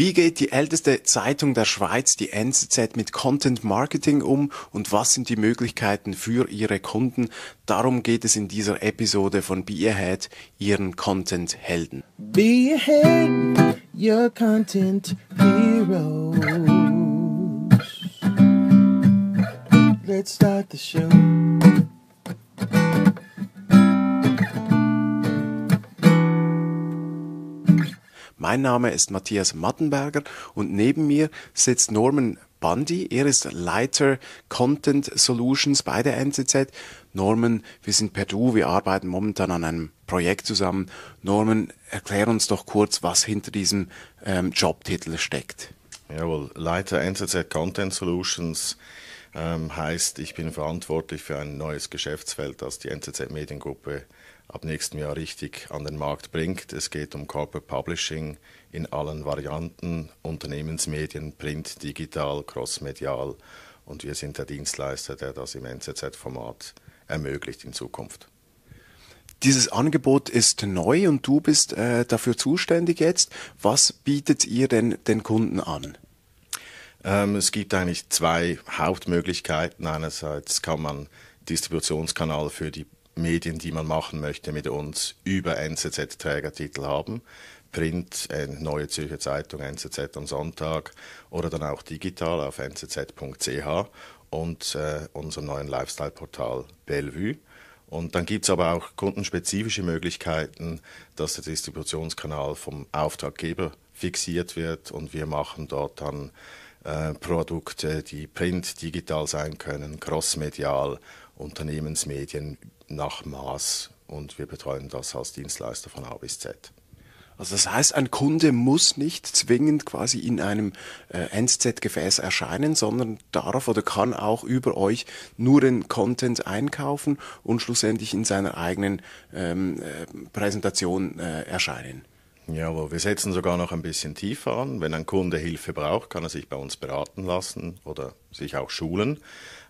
Wie geht die älteste Zeitung der Schweiz, die NZZ, mit Content Marketing um und was sind die Möglichkeiten für ihre Kunden? Darum geht es in dieser Episode von Be Ahead, ihren Content Helden. Be Ahead, your Content Heroes. Let's start the show. Mein Name ist Matthias Mattenberger und neben mir sitzt Norman Bundy. Er ist Leiter Content Solutions bei der NZZ. Norman, wir sind per Du, wir arbeiten momentan an einem Projekt zusammen. Norman, erklär uns doch kurz, was hinter diesem ähm, Jobtitel steckt. Jawohl, Leiter NZZ Content Solutions ähm, heißt, ich bin verantwortlich für ein neues Geschäftsfeld, das die NZZ Mediengruppe ab nächstem Jahr richtig an den Markt bringt. Es geht um Corporate Publishing in allen Varianten, Unternehmensmedien, Print, digital, crossmedial und wir sind der Dienstleister, der das im NZZ-Format ermöglicht in Zukunft. Dieses Angebot ist neu und du bist äh, dafür zuständig jetzt. Was bietet ihr denn den Kunden an? Ähm, es gibt eigentlich zwei Hauptmöglichkeiten. Einerseits kann man Distributionskanal für die Medien, die man machen möchte, mit uns über NZZ-Trägertitel haben. Print, Neue Zürcher Zeitung, NZZ am Sonntag oder dann auch digital auf nzz.ch und äh, unserem neuen Lifestyle-Portal Bellevue. Und dann gibt es aber auch kundenspezifische Möglichkeiten, dass der Distributionskanal vom Auftraggeber fixiert wird und wir machen dort dann äh, Produkte, die print, digital sein können, crossmedial, Unternehmensmedien nach Maß und wir betreuen das als Dienstleister von A bis Z. Also das heißt, ein Kunde muss nicht zwingend quasi in einem äh, NZ-Gefäß erscheinen, sondern darf oder kann auch über euch nur den Content einkaufen und schlussendlich in seiner eigenen ähm, äh, Präsentation äh, erscheinen. Ja, wir setzen sogar noch ein bisschen tiefer an. Wenn ein Kunde Hilfe braucht, kann er sich bei uns beraten lassen oder sich auch schulen.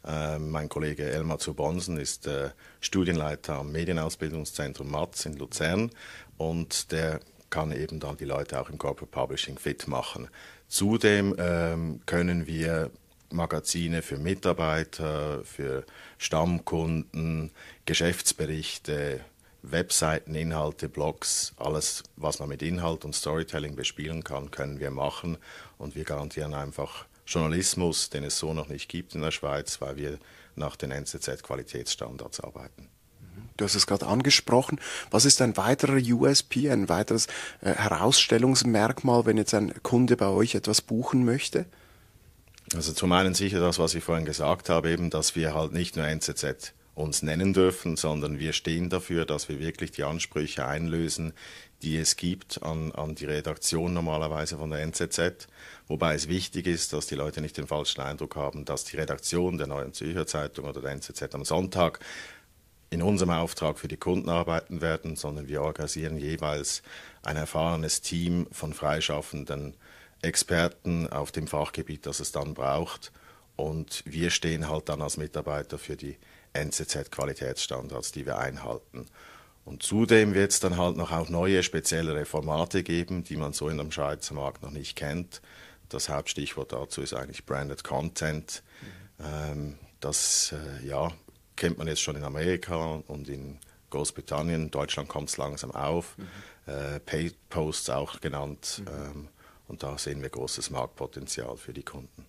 Äh, mein Kollege Elmar Zubonsen ist äh, Studienleiter am Medienausbildungszentrum MATZ in Luzern und der kann eben dann die Leute auch im Corporate Publishing fit machen. Zudem ähm, können wir Magazine für Mitarbeiter, für Stammkunden, Geschäftsberichte, Webseiteninhalte, Blogs, alles, was man mit Inhalt und Storytelling bespielen kann, können wir machen. Und wir garantieren einfach Journalismus, den es so noch nicht gibt in der Schweiz, weil wir nach den NZZ-Qualitätsstandards arbeiten. Du hast es gerade angesprochen. Was ist ein weiterer USP, ein weiteres äh, Herausstellungsmerkmal, wenn jetzt ein Kunde bei euch etwas buchen möchte? Also zum einen sicher das, was ich vorhin gesagt habe, eben, dass wir halt nicht nur NZZ uns nennen dürfen, sondern wir stehen dafür, dass wir wirklich die Ansprüche einlösen, die es gibt an, an die Redaktion normalerweise von der NZZ. Wobei es wichtig ist, dass die Leute nicht den falschen Eindruck haben, dass die Redaktion der Neuen Zürcher Zeitung oder der NZZ am Sonntag in unserem Auftrag für die Kunden arbeiten werden, sondern wir organisieren jeweils ein erfahrenes Team von freischaffenden Experten auf dem Fachgebiet, das es dann braucht. Und wir stehen halt dann als Mitarbeiter für die NZZ-Qualitätsstandards, die wir einhalten. Und zudem wird es dann halt noch auch neue, speziellere Formate geben, die man so in dem Schweizer Markt noch nicht kennt. Das Hauptstichwort dazu ist eigentlich Branded Content. Mhm. Ähm, das äh, ja, kennt man jetzt schon in Amerika und in Großbritannien. Deutschland kommt es langsam auf. Mhm. Äh, Paid Posts auch genannt. Mhm. Ähm, und da sehen wir großes Marktpotenzial für die Kunden.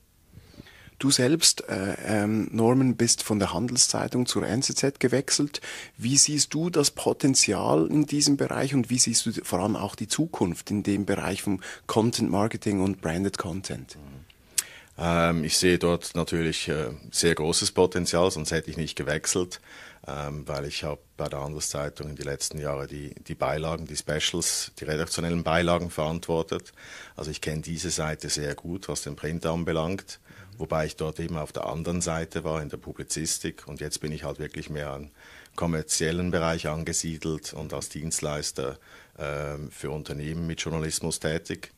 Du selbst, äh, ähm, Norman, bist von der Handelszeitung zur NZZ gewechselt. Wie siehst du das Potenzial in diesem Bereich und wie siehst du vor allem auch die Zukunft in dem Bereich vom Content Marketing und Branded Content? Ähm, ich sehe dort natürlich äh, sehr großes Potenzial, sonst hätte ich nicht gewechselt, ähm, weil ich habe bei der Handelszeitung in den letzten Jahren die, die Beilagen, die Specials, die redaktionellen Beilagen verantwortet. Also ich kenne diese Seite sehr gut, was den Print anbelangt wobei ich dort eben auf der anderen Seite war, in der Publizistik. Und jetzt bin ich halt wirklich mehr im kommerziellen Bereich angesiedelt und als Dienstleister äh, für Unternehmen mit Journalismus tätig.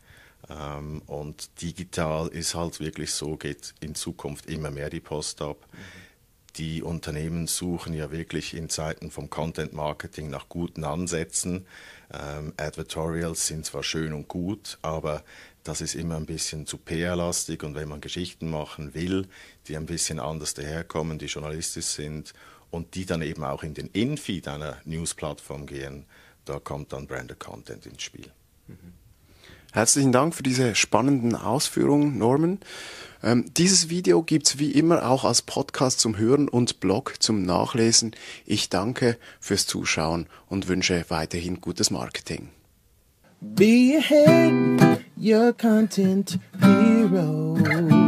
Ähm, und digital ist halt wirklich so, geht in Zukunft immer mehr die Post ab. Mhm. Die Unternehmen suchen ja wirklich in Zeiten vom Content Marketing nach guten Ansätzen. Ähm, Advertorials sind zwar schön und gut, aber das ist immer ein bisschen zu PR-lastig und wenn man Geschichten machen will, die ein bisschen anders daherkommen, die journalistisch sind und die dann eben auch in den Infeed einer News-Plattform gehen, da kommt dann Branded Content ins Spiel. Herzlichen Dank für diese spannenden Ausführungen, Norman. Ähm, dieses Video gibt's wie immer auch als Podcast zum Hören und Blog zum Nachlesen. Ich danke fürs Zuschauen und wünsche weiterhin gutes Marketing. Be ahead, your content hero.